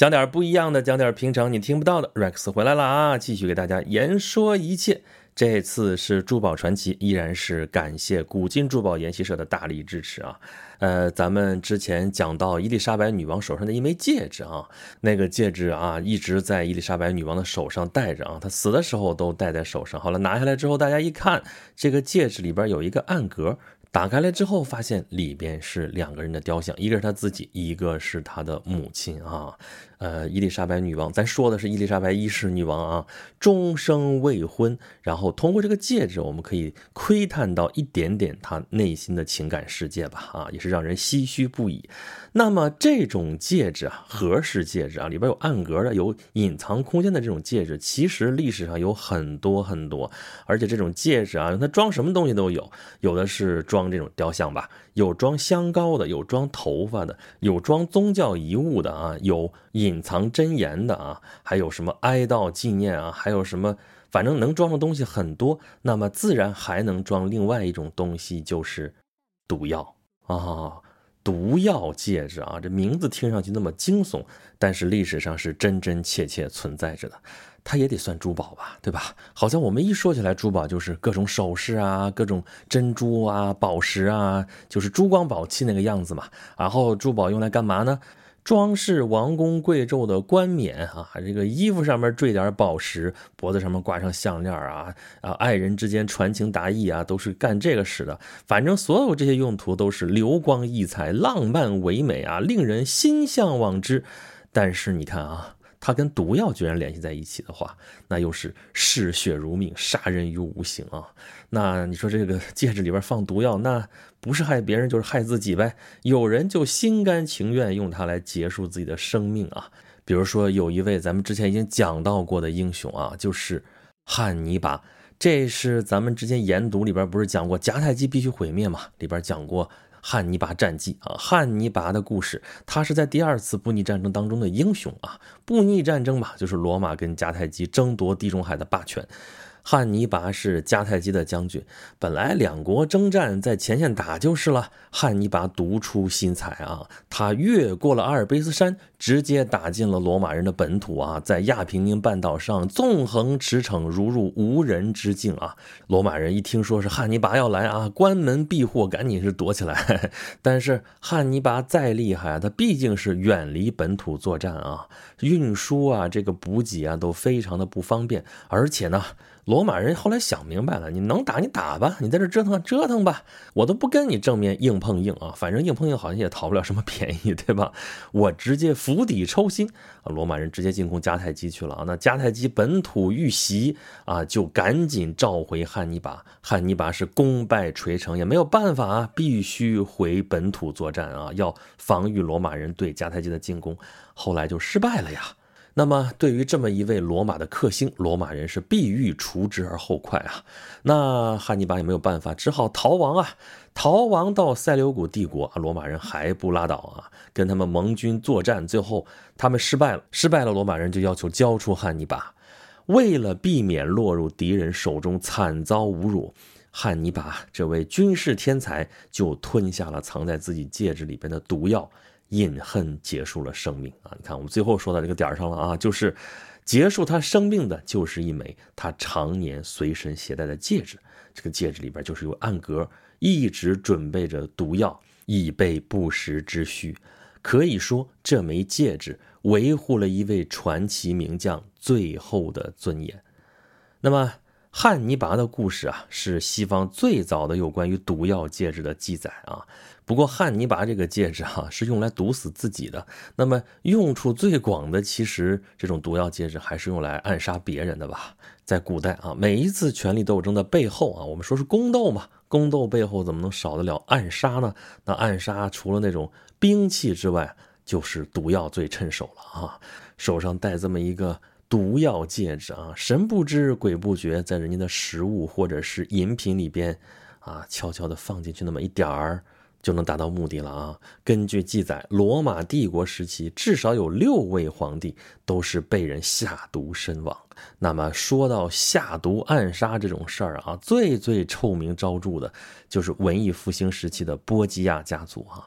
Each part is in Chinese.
讲点不一样的，讲点平常你听不到的。Rex 回来了啊，继续给大家言说一切。这次是珠宝传奇，依然是感谢古今珠宝研习社的大力支持啊。呃，咱们之前讲到伊丽莎白女王手上的一枚戒指啊，那个戒指啊一直在伊丽莎白女王的手上戴着啊，她死的时候都戴在手上。好了，拿下来之后，大家一看，这个戒指里边有一个暗格。打开来之后，发现里边是两个人的雕像，一个是他自己，一个是他的母亲啊。呃，伊丽莎白女王，咱说的是伊丽莎白一世女王啊，终生未婚。然后通过这个戒指，我们可以窥探到一点点她内心的情感世界吧，啊，也是让人唏嘘不已。那么这种戒指啊，盒式戒指啊，里边有暗格的、有隐藏空间的这种戒指，其实历史上有很多很多。而且这种戒指啊，它装什么东西都有，有的是装这种雕像吧，有装香膏的，有装头发的，有装宗教遗物的啊，有隐藏真言的啊，还有什么哀悼纪念啊，还有什么，反正能装的东西很多。那么自然还能装另外一种东西，就是毒药啊。毒药戒指啊，这名字听上去那么惊悚，但是历史上是真真切切存在着的。它也得算珠宝吧，对吧？好像我们一说起来珠宝，就是各种首饰啊，各种珍珠啊、宝石啊，就是珠光宝气那个样子嘛。然后珠宝用来干嘛呢？装饰王公贵胄的冠冕啊，这个衣服上面缀点宝石，脖子上面挂上项链啊，啊，爱人之间传情达意啊，都是干这个使的。反正所有这些用途都是流光溢彩、浪漫唯美啊，令人心向往之。但是你看啊。它跟毒药居然联系在一起的话，那又是嗜血如命，杀人于无形啊！那你说这个戒指里边放毒药，那不是害别人就是害自己呗？有人就心甘情愿用它来结束自己的生命啊！比如说有一位咱们之前已经讲到过的英雄啊，就是汉尼拔。这是咱们之前研读里边不是讲过迦太基必须毁灭嘛？里边讲过。汉尼拔战记啊，汉尼拔的故事，他是在第二次布匿战争当中的英雄啊。布匿战争吧，就是罗马跟迦太基争夺地中海的霸权。汉尼拔是迦太基的将军，本来两国征战在前线打就是了。汉尼拔独出心裁啊，他越过了阿尔卑斯山，直接打进了罗马人的本土啊，在亚平宁半岛上纵横驰骋，如入无人之境啊。罗马人一听说是汉尼拔要来啊，关门闭户，赶紧是躲起来。但是汉尼拔再厉害，他毕竟是远离本土作战啊，运输啊，这个补给啊都非常的不方便，而且呢。罗马人后来想明白了，你能打你打吧，你在这折腾折腾吧，我都不跟你正面硬碰硬啊，反正硬碰硬好像也讨不了什么便宜，对吧？我直接釜底抽薪啊！罗马人直接进攻迦太基去了啊！那迦太基本土遇袭啊，就赶紧召回汉尼拔，汉尼拔是功败垂成，也没有办法啊，必须回本土作战啊，要防御罗马人对迦太基的进攻，后来就失败了呀。那么，对于这么一位罗马的克星，罗马人是必欲除之而后快啊。那汉尼拔也没有办法，只好逃亡啊，逃亡到塞琉古帝国啊。罗马人还不拉倒啊，跟他们盟军作战，最后他们失败了，失败了，罗马人就要求交出汉尼拔。为了避免落入敌人手中惨遭侮辱，汉尼拔这位军事天才就吞下了藏在自己戒指里边的毒药。饮恨结束了生命啊！你看，我们最后说到这个点上了啊，就是结束他生命的，就是一枚他常年随身携带的戒指。这个戒指里边就是有暗格，一直准备着毒药，以备不时之需。可以说，这枚戒指维护了一位传奇名将最后的尊严。那么，汉尼拔的故事啊，是西方最早的有关于毒药戒指的记载啊。不过汉尼拔这个戒指哈是用来毒死自己的，那么用处最广的，其实这种毒药戒指还是用来暗杀别人的吧？在古代啊，每一次权力斗争的背后啊，我们说是宫斗嘛，宫斗背后怎么能少得了暗杀呢？那暗杀除了那种兵器之外，就是毒药最趁手了啊！手上戴这么一个毒药戒指啊，神不知鬼不觉，在人家的食物或者是饮品里边啊，悄悄地放进去那么一点儿。就能达到目的了啊！根据记载，罗马帝国时期至少有六位皇帝都是被人下毒身亡。那么说到下毒暗杀这种事儿啊，最最臭名昭著的就是文艺复兴时期的波吉亚家族啊。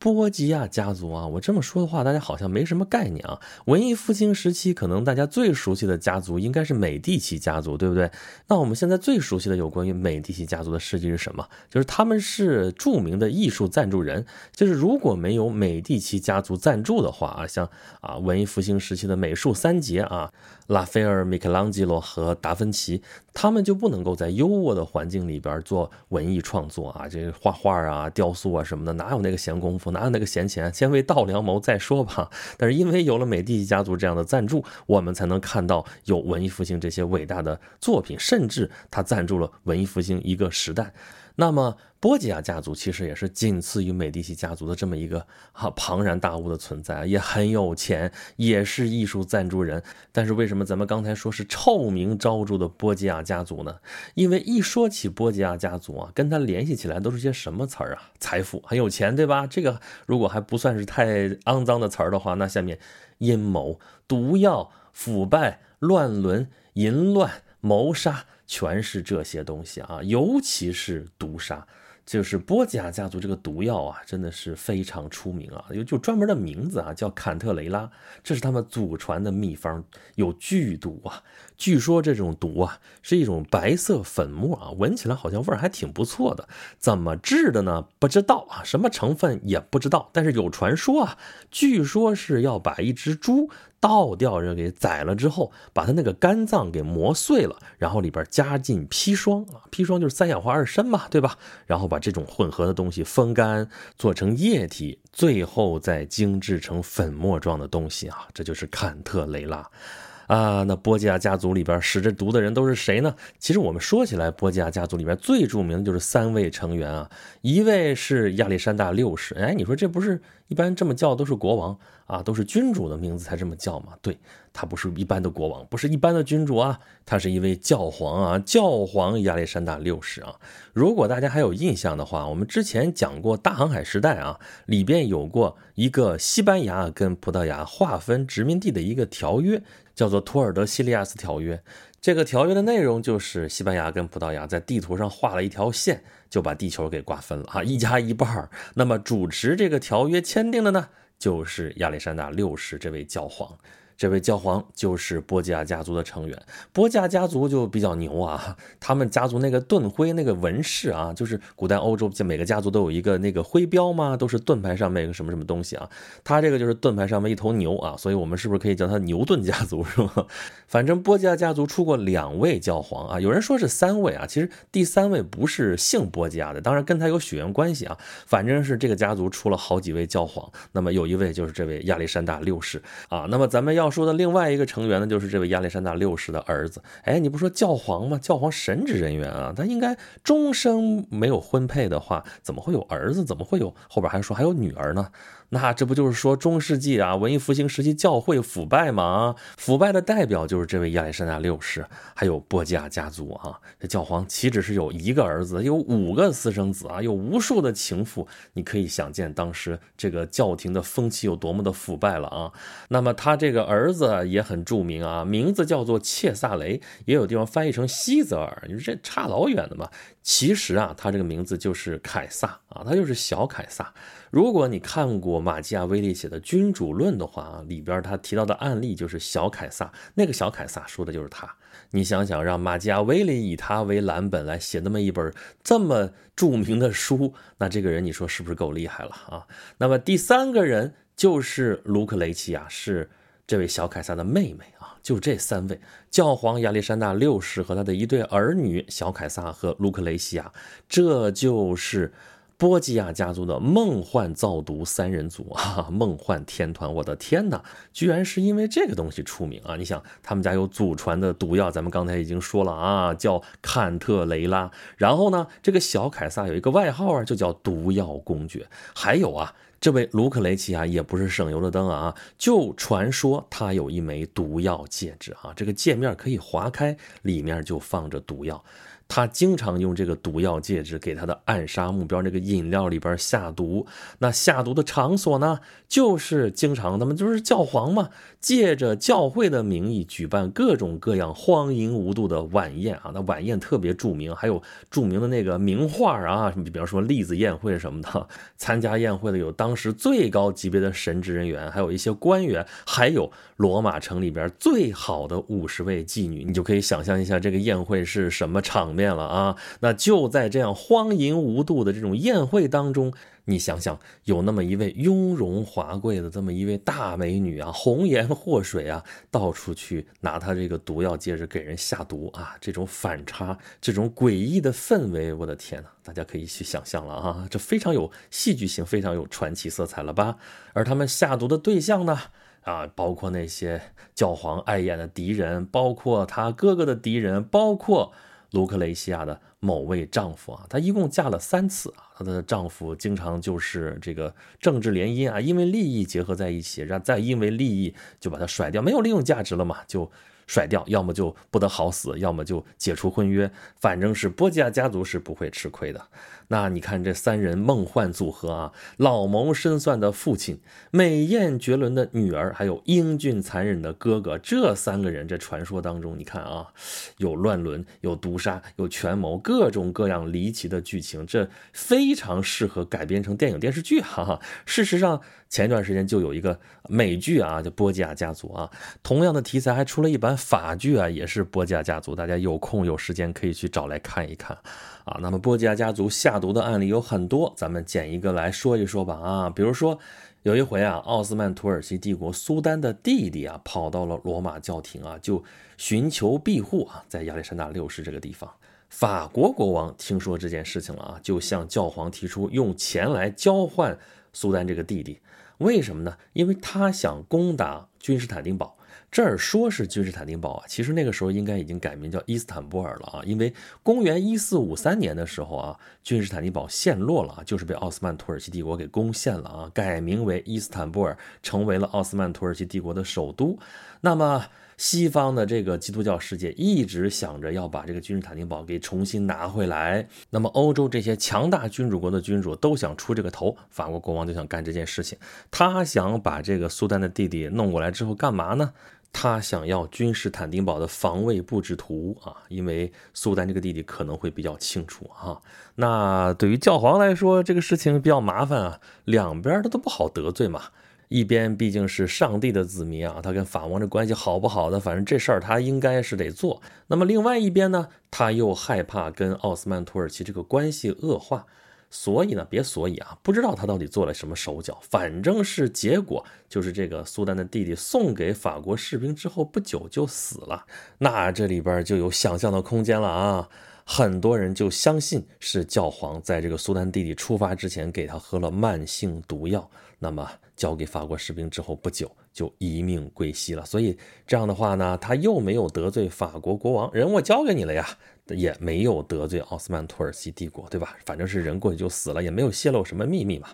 波吉亚家族啊，我这么说的话，大家好像没什么概念啊。文艺复兴时期，可能大家最熟悉的家族应该是美第奇家族，对不对？那我们现在最熟悉的有关于美第奇家族的事迹是什么？就是他们是著名的艺术赞助人。就是如果没有美第奇家族赞助的话啊，像啊文艺复兴时期的美术三杰啊，拉斐尔、米开朗基罗和达芬奇，他们就不能够在优渥的环境里边做文艺创作啊，这画画啊、雕塑啊什么的，哪有那个闲工夫？哪有那个闲钱？先为道良谋再说吧。但是因为有了美第奇家族这样的赞助，我们才能看到有文艺复兴这些伟大的作品，甚至他赞助了文艺复兴一个时代。那么波吉亚家族其实也是仅次于美第奇家族的这么一个哈庞然大物的存在，也很有钱，也是艺术赞助人。但是为什么咱们刚才说是臭名昭著的波吉亚家族呢？因为一说起波吉亚家族啊，跟他联系起来都是些什么词儿啊？财富，很有钱，对吧？这个如果还不算是太肮脏的词儿的话，那下面阴谋、毒药、腐败、乱伦、淫乱、谋杀。全是这些东西啊，尤其是毒杀，就是波吉亚家族这个毒药啊，真的是非常出名啊，有就专门的名字啊，叫坎特雷拉，这是他们祖传的秘方，有剧毒啊。据说这种毒啊，是一种白色粉末啊，闻起来好像味儿还挺不错的。怎么制的呢？不知道啊，什么成分也不知道。但是有传说啊，据说是要把一只猪。倒掉人给宰了之后，把他那个肝脏给磨碎了，然后里边加进砒霜啊，砒霜就是三氧化二砷嘛，对吧？然后把这种混合的东西风干，做成液体，最后再精制成粉末状的东西啊，这就是坎特雷拉。啊，那波吉亚家族里边使着毒的人都是谁呢？其实我们说起来，波吉亚家族里边最著名的就是三位成员啊，一位是亚历山大六世。哎，你说这不是一般这么叫都是国王啊，都是君主的名字才这么叫吗？对，他不是一般的国王，不是一般的君主啊，他是一位教皇啊，教皇亚历山大六世啊。如果大家还有印象的话，我们之前讲过大航海时代啊，里边有过一个西班牙跟葡萄牙划分殖民地的一个条约。叫做托尔德西利亚斯条约，这个条约的内容就是西班牙跟葡萄牙在地图上画了一条线，就把地球给瓜分了啊，一家一半那么主持这个条约签订的呢，就是亚历山大六世这位教皇。这位教皇就是波吉亚家族的成员，波吉亚家族就比较牛啊，他们家族那个盾徽那个纹饰啊，就是古代欧洲就每个家族都有一个那个徽标嘛，都是盾牌上面一个什么什么东西啊，他这个就是盾牌上面一头牛啊，所以我们是不是可以叫他牛顿家族是吧？反正波吉亚家族出过两位教皇啊，有人说是三位啊，其实第三位不是姓波吉亚的，当然跟他有血缘关系啊，反正是这个家族出了好几位教皇，那么有一位就是这位亚历山大六世啊，那么咱们要。说的另外一个成员呢，就是这位亚历山大六世的儿子。哎，你不说教皇吗？教皇神职人员啊，他应该终生没有婚配的话，怎么会有儿子？怎么会有后边还说还有女儿呢？那这不就是说中世纪啊，文艺复兴时期教会腐败吗？腐败的代表就是这位亚历山大六世，还有波吉亚家族啊。这教皇岂止是有一个儿子，有五个私生子啊，有无数的情妇。你可以想见当时这个教廷的风气有多么的腐败了啊。那么他这个儿儿子也很著名啊，名字叫做切萨雷，也有地方翻译成西泽尔。你说这差老远的嘛？其实啊，他这个名字就是凯撒啊，他就是小凯撒。如果你看过马基亚维利写的《君主论》的话啊，里边他提到的案例就是小凯撒，那个小凯撒说的就是他。你想想，让马基亚维利以他为蓝本来写那么一本这么著名的书，那这个人你说是不是够厉害了啊？那么第三个人就是卢克雷奇亚，是这位小凯撒的妹妹啊。就这三位，教皇亚历山大六世和他的一对儿女小凯撒和卢克雷西亚，这就是。波吉亚家族的梦幻造毒三人组啊，梦幻天团！我的天哪，居然是因为这个东西出名啊！你想，他们家有祖传的毒药，咱们刚才已经说了啊，叫坎特雷拉。然后呢，这个小凯撒有一个外号啊，就叫毒药公爵。还有啊，这位卢克雷奇啊，也不是省油的灯啊，就传说他有一枚毒药戒指啊，这个戒面可以划开，里面就放着毒药。他经常用这个毒药戒指给他的暗杀目标那个饮料里边下毒。那下毒的场所呢，就是经常他们就是教皇嘛，借着教会的名义举办各种各样荒淫无度的晚宴啊。那晚宴特别著名，还有著名的那个名画啊，比方说栗子宴会什么的。参加宴会的有当时最高级别的神职人员，还有一些官员，还有罗马城里边最好的五十位妓女。你就可以想象一下这个宴会是什么场面了啊！那就在这样荒淫无度的这种宴会当中，你想想，有那么一位雍容华贵的这么一位大美女啊，红颜祸水啊，到处去拿她这个毒药接着给人下毒啊，这种反差，这种诡异的氛围，我的天呐，大家可以去想象了啊，这非常有戏剧性，非常有传奇色彩了吧？而他们下毒的对象呢？啊，包括那些教皇爱眼的敌人，包括他哥哥的敌人，包括卢克雷西亚的某位丈夫啊，她一共嫁了三次啊，她的丈夫经常就是这个政治联姻啊，因为利益结合在一起，然后再因为利益就把她甩掉，没有利用价值了嘛，就。甩掉，要么就不得好死，要么就解除婚约，反正是波吉亚家族是不会吃亏的。那你看这三人梦幻组合啊，老谋深算的父亲，美艳绝伦的女儿，还有英俊残忍的哥哥，这三个人，这传说当中，你看啊，有乱伦，有毒杀，有权谋，各种各样离奇的剧情，这非常适合改编成电影电视剧，哈哈。事实上，前一段时间就有一个美剧啊，叫《波吉亚家族》啊，同样的题材还出了一版。法剧啊，也是波吉亚家族，大家有空有时间可以去找来看一看啊。那么波吉亚家族下毒的案例有很多，咱们捡一个来说一说吧啊。比如说有一回啊，奥斯曼土耳其帝国苏丹的弟弟啊，跑到了罗马教廷啊，就寻求庇护啊，在亚历山大六世这个地方。法国国王听说这件事情了啊，就向教皇提出用钱来交换苏丹这个弟弟。为什么呢？因为他想攻打君士坦丁堡。这儿说是君士坦丁堡啊，其实那个时候应该已经改名叫伊斯坦布尔了啊，因为公元一四五三年的时候啊，君士坦丁堡陷落了啊，就是被奥斯曼土耳其帝国给攻陷了啊，改名为伊斯坦布尔，成为了奥斯曼土耳其帝国的首都。那么西方的这个基督教世界一直想着要把这个君士坦丁堡给重新拿回来，那么欧洲这些强大君主国的君主都想出这个头，法国国王就想干这件事情，他想把这个苏丹的弟弟弄过来之后干嘛呢？他想要君士坦丁堡的防卫布置图啊，因为苏丹这个弟弟可能会比较清楚啊。那对于教皇来说，这个事情比较麻烦啊，两边他都不好得罪嘛。一边毕竟是上帝的子民啊，他跟法王这关系好不好的，反正这事儿他应该是得做。那么另外一边呢，他又害怕跟奥斯曼土耳其这个关系恶化。所以呢，别所以啊，不知道他到底做了什么手脚，反正是结果就是这个苏丹的弟弟送给法国士兵之后不久就死了。那这里边就有想象的空间了啊，很多人就相信是教皇在这个苏丹弟弟出发之前给他喝了慢性毒药，那么交给法国士兵之后不久就一命归西了。所以这样的话呢，他又没有得罪法国国王，人我交给你了呀。也没有得罪奥斯曼土耳其帝国，对吧？反正是人过去就死了，也没有泄露什么秘密嘛，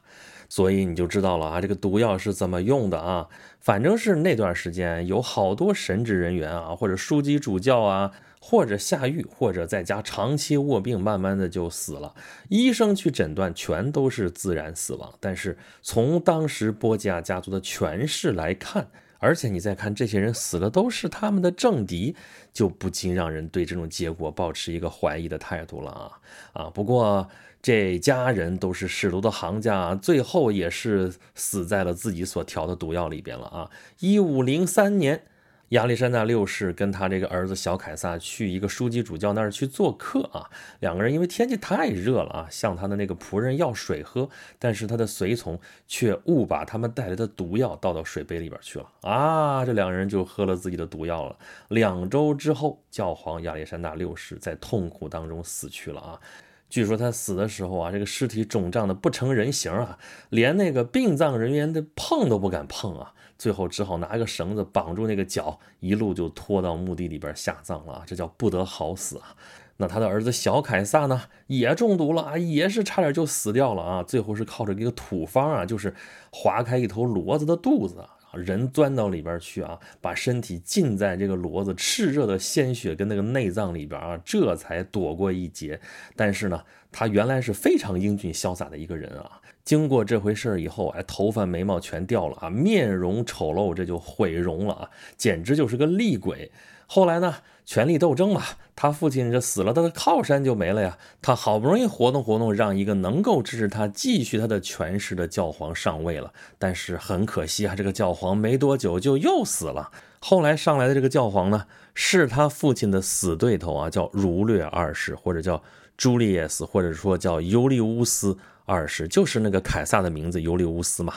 所以你就知道了啊，这个毒药是怎么用的啊？反正是那段时间有好多神职人员啊，或者枢机主教啊，或者下狱，或者在家长期卧病，慢慢的就死了。医生去诊断，全都是自然死亡。但是从当时波吉亚家族的权势来看，而且你再看这些人死的都是他们的政敌，就不禁让人对这种结果保持一个怀疑的态度了啊啊！不过这家人都是使毒的行家，最后也是死在了自己所调的毒药里边了啊！一五零三年。亚历山大六世跟他这个儿子小凯撒去一个枢机主教那儿去做客啊，两个人因为天气太热了啊，向他的那个仆人要水喝，但是他的随从却误把他们带来的毒药倒到水杯里边去了啊，这两人就喝了自己的毒药了。两周之后，教皇亚历山大六世在痛苦当中死去了啊。据说他死的时候啊，这个尸体肿胀的不成人形啊，连那个殡葬人员的碰都不敢碰啊。最后只好拿一个绳子绑住那个脚，一路就拖到墓地里边下葬了啊！这叫不得好死啊！那他的儿子小凯撒呢，也中毒了啊，也是差点就死掉了啊！最后是靠着一个土方啊，就是划开一头骡子的肚子啊，人钻到里边去啊，把身体浸在这个骡子炽热的鲜血跟那个内脏里边啊，这才躲过一劫。但是呢，他原来是非常英俊潇洒的一个人啊。经过这回事儿以后，哎，头发眉毛全掉了啊，面容丑陋，这就毁容了啊，简直就是个厉鬼。后来呢，权力斗争嘛，他父亲这死了，他的靠山就没了呀。他好不容易活动活动，让一个能够支持他继续他的权势的教皇上位了。但是很可惜啊，这个教皇没多久就又死了。后来上来的这个教皇呢，是他父亲的死对头啊，叫儒略二世，或者叫朱利叶斯，或者说叫尤利乌斯。二世就是那个凯撒的名字尤利乌斯嘛，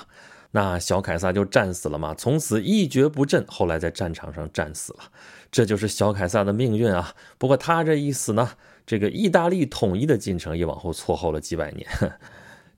那小凯撒就战死了嘛，从此一蹶不振，后来在战场上战死了，这就是小凯撒的命运啊。不过他这一死呢，这个意大利统一的进程也往后错后了几百年。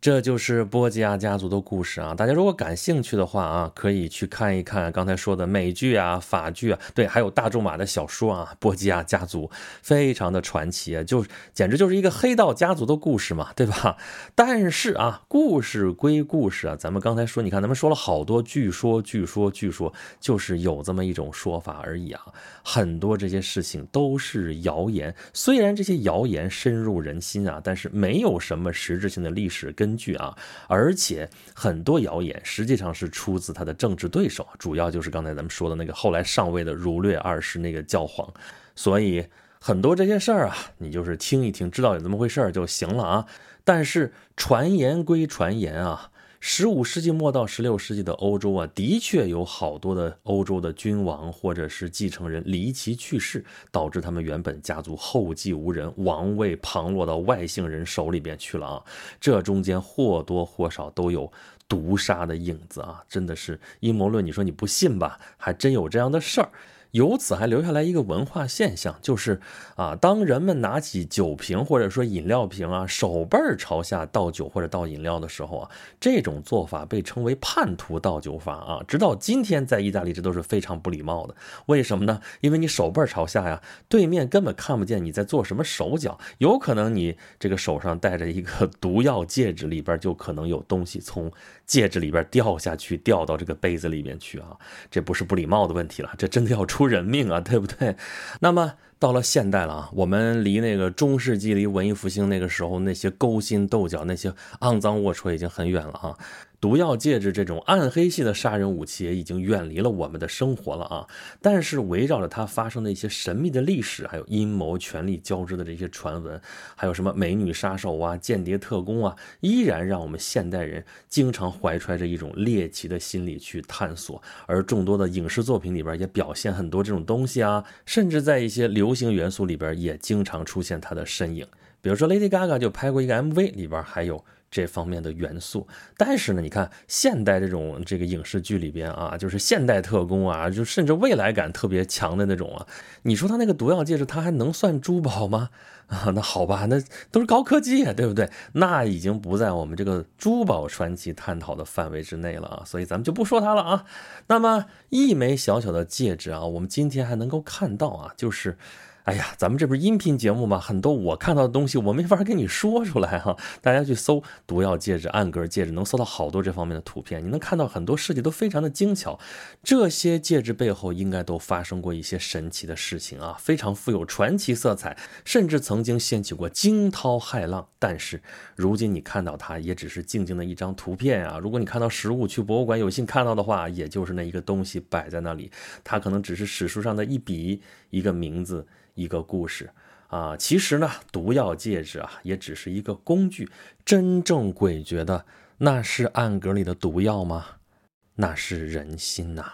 这就是波吉亚家族的故事啊！大家如果感兴趣的话啊，可以去看一看刚才说的美剧啊、法剧啊，对，还有大仲马的小说啊。波吉亚家族非常的传奇啊，就简直就是一个黑道家族的故事嘛，对吧？但是啊，故事归故事啊，咱们刚才说，你看咱们说了好多，据说、据说、据说，就是有这么一种说法而已啊。很多这些事情都是谣言，虽然这些谣言深入人心啊，但是没有什么实质性的历史根。根据啊，而且很多谣言实际上是出自他的政治对手，主要就是刚才咱们说的那个后来上位的儒略二世那个教皇，所以很多这些事儿啊，你就是听一听，知道有这么回事儿就行了啊。但是传言归传言啊。十五世纪末到十六世纪的欧洲啊，的确有好多的欧洲的君王或者是继承人离奇去世，导致他们原本家族后继无人，王位旁落到外姓人手里边去了啊。这中间或多或少都有毒杀的影子啊，真的是阴谋论。你说你不信吧？还真有这样的事儿。由此还留下来一个文化现象，就是啊，当人们拿起酒瓶或者说饮料瓶啊，手背朝下倒酒或者倒饮料的时候啊，这种做法被称为叛徒倒酒法啊。直到今天，在意大利这都是非常不礼貌的。为什么呢？因为你手背朝下呀，对面根本看不见你在做什么手脚，有可能你这个手上戴着一个 毒药戒指，里边就可能有东西从戒指里边掉下去，掉到这个杯子里面去啊。这不是不礼貌的问题了，这真的要出。人命啊，对不对？那么到了现代了啊，我们离那个中世纪、离文艺复兴那个时候那些勾心斗角、那些肮脏龌龊已经很远了啊。毒药戒指这种暗黑系的杀人武器也已经远离了我们的生活了啊！但是围绕着它发生的一些神秘的历史，还有阴谋、权力交织的这些传闻，还有什么美女杀手啊、间谍特工啊，依然让我们现代人经常怀揣着一种猎奇的心理去探索。而众多的影视作品里边也表现很多这种东西啊，甚至在一些流流行元素里边也经常出现它的身影。比如说 Lady Gaga 就拍过一个 MV，里边还有。这方面的元素，但是呢，你看现代这种这个影视剧里边啊，就是现代特工啊，就甚至未来感特别强的那种啊，你说他那个毒药戒指，它还能算珠宝吗？啊，那好吧，那都是高科技啊，对不对？那已经不在我们这个珠宝传奇探讨的范围之内了啊，所以咱们就不说它了啊。那么一枚小小的戒指啊，我们今天还能够看到啊，就是。哎呀，咱们这不是音频节目吗？很多我看到的东西，我没法跟你说出来哈。大家去搜“毒药戒指”“暗格戒指”，能搜到好多这方面的图片。你能看到很多设计都非常的精巧。这些戒指背后应该都发生过一些神奇的事情啊，非常富有传奇色彩，甚至曾经掀起过惊涛骇浪。但是如今你看到它，也只是静静的一张图片啊。如果你看到实物，去博物馆有幸看到的话，也就是那一个东西摆在那里，它可能只是史书上的一笔，一个名字。一个故事啊，其实呢，毒药戒指啊，也只是一个工具。真正诡谲的，那是暗格里的毒药吗？那是人心呐。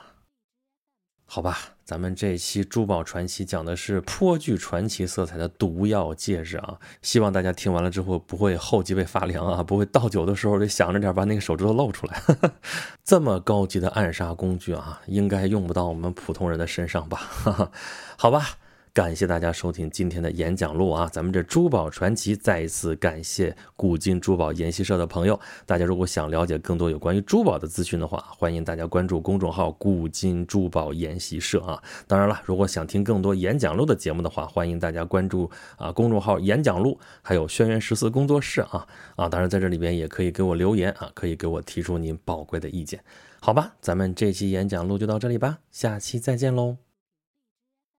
好吧，咱们这期珠宝传奇讲的是颇具传奇色彩的毒药戒指啊。希望大家听完了之后不会后脊背发凉啊，不会倒酒的时候得想着点把那个手指头露出来。这么高级的暗杀工具啊，应该用不到我们普通人的身上吧？好吧。感谢大家收听今天的演讲录啊！咱们这珠宝传奇再一次感谢古今珠宝研习社的朋友。大家如果想了解更多有关于珠宝的资讯的话，欢迎大家关注公众号“古今珠宝研习社”啊。当然了，如果想听更多演讲录的节目的话，欢迎大家关注啊公众号“演讲录”，还有轩辕十四工作室啊啊！当然在这里边也可以给我留言啊，可以给我提出您宝贵的意见。好吧，咱们这期演讲录就到这里吧，下期再见喽。